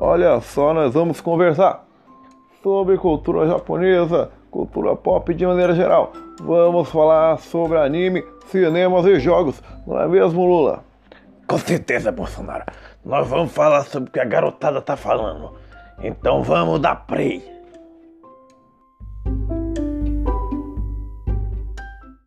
Olha só, nós vamos conversar sobre cultura japonesa, cultura pop de maneira geral. Vamos falar sobre anime, cinemas e jogos, não é mesmo, Lula? Com certeza, Bolsonaro. Nós vamos falar sobre o que a garotada tá falando. Então vamos dar play.